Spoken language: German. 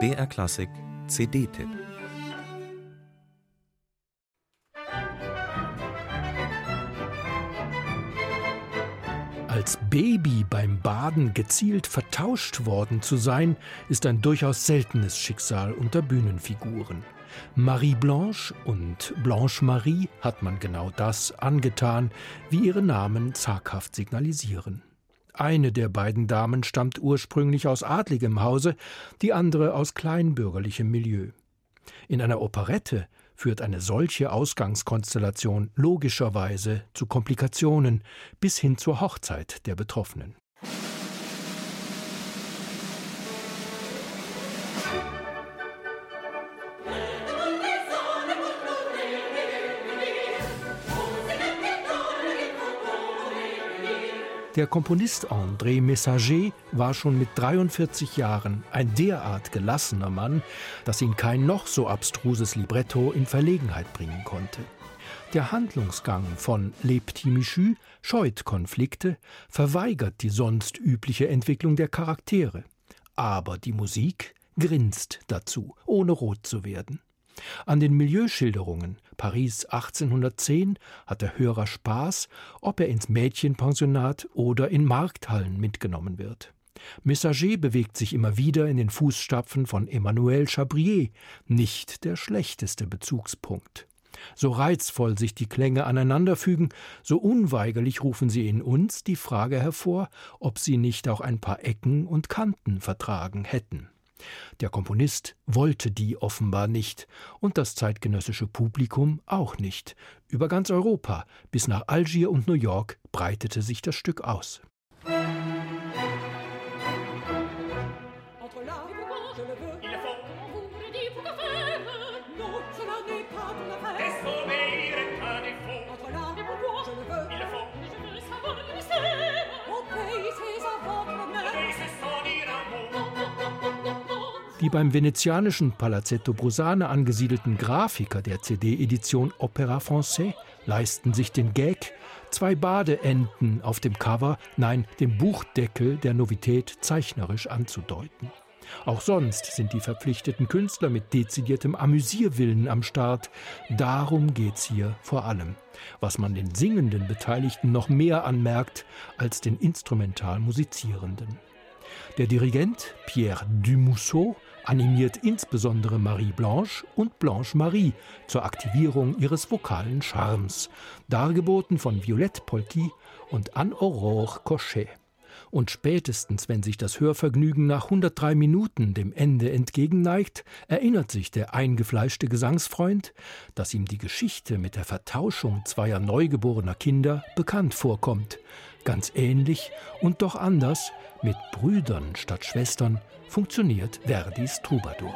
BR Klassik CD-Tipp Als Baby beim Baden gezielt vertauscht worden zu sein, ist ein durchaus seltenes Schicksal unter Bühnenfiguren. Marie Blanche und Blanche Marie hat man genau das angetan, wie ihre Namen zaghaft signalisieren. Eine der beiden Damen stammt ursprünglich aus adligem Hause, die andere aus kleinbürgerlichem Milieu. In einer Operette führt eine solche Ausgangskonstellation logischerweise zu Komplikationen bis hin zur Hochzeit der Betroffenen. Der Komponist André Messager war schon mit 43 Jahren ein derart gelassener Mann, dass ihn kein noch so abstruses Libretto in Verlegenheit bringen konnte. Der Handlungsgang von Le Petit Michu scheut Konflikte, verweigert die sonst übliche Entwicklung der Charaktere. Aber die Musik grinst dazu, ohne rot zu werden. An den Milieuschilderungen Paris 1810 hat der Hörer Spaß, ob er ins Mädchenpensionat oder in Markthallen mitgenommen wird. Messager bewegt sich immer wieder in den Fußstapfen von Emmanuel Chabrier, nicht der schlechteste Bezugspunkt. So reizvoll sich die Klänge aneinanderfügen, so unweigerlich rufen sie in uns die Frage hervor, ob sie nicht auch ein paar Ecken und Kanten vertragen hätten. Der Komponist wollte die offenbar nicht und das zeitgenössische Publikum auch nicht. Über ganz Europa bis nach Algier und New York breitete sich das Stück aus. Die beim venezianischen Palazzetto Brusane angesiedelten Grafiker der CD-Edition Opera Française leisten sich den Gag, zwei Badeenten auf dem Cover, nein, dem Buchdeckel der Novität zeichnerisch anzudeuten. Auch sonst sind die verpflichteten Künstler mit dezidiertem Amüsierwillen am Start. Darum geht's hier vor allem, was man den singenden Beteiligten noch mehr anmerkt als den instrumental Musizierenden. Der Dirigent Pierre Dumousseau animiert insbesondere Marie Blanche und Blanche Marie zur Aktivierung ihres vokalen Charmes, dargeboten von Violette Polti und Anne-Aurore Cochet. Und spätestens, wenn sich das Hörvergnügen nach 103 Minuten dem Ende entgegenneigt, erinnert sich der eingefleischte Gesangsfreund, dass ihm die Geschichte mit der Vertauschung zweier neugeborener Kinder bekannt vorkommt. Ganz ähnlich und doch anders, mit Brüdern statt Schwestern, funktioniert Verdis Troubadour.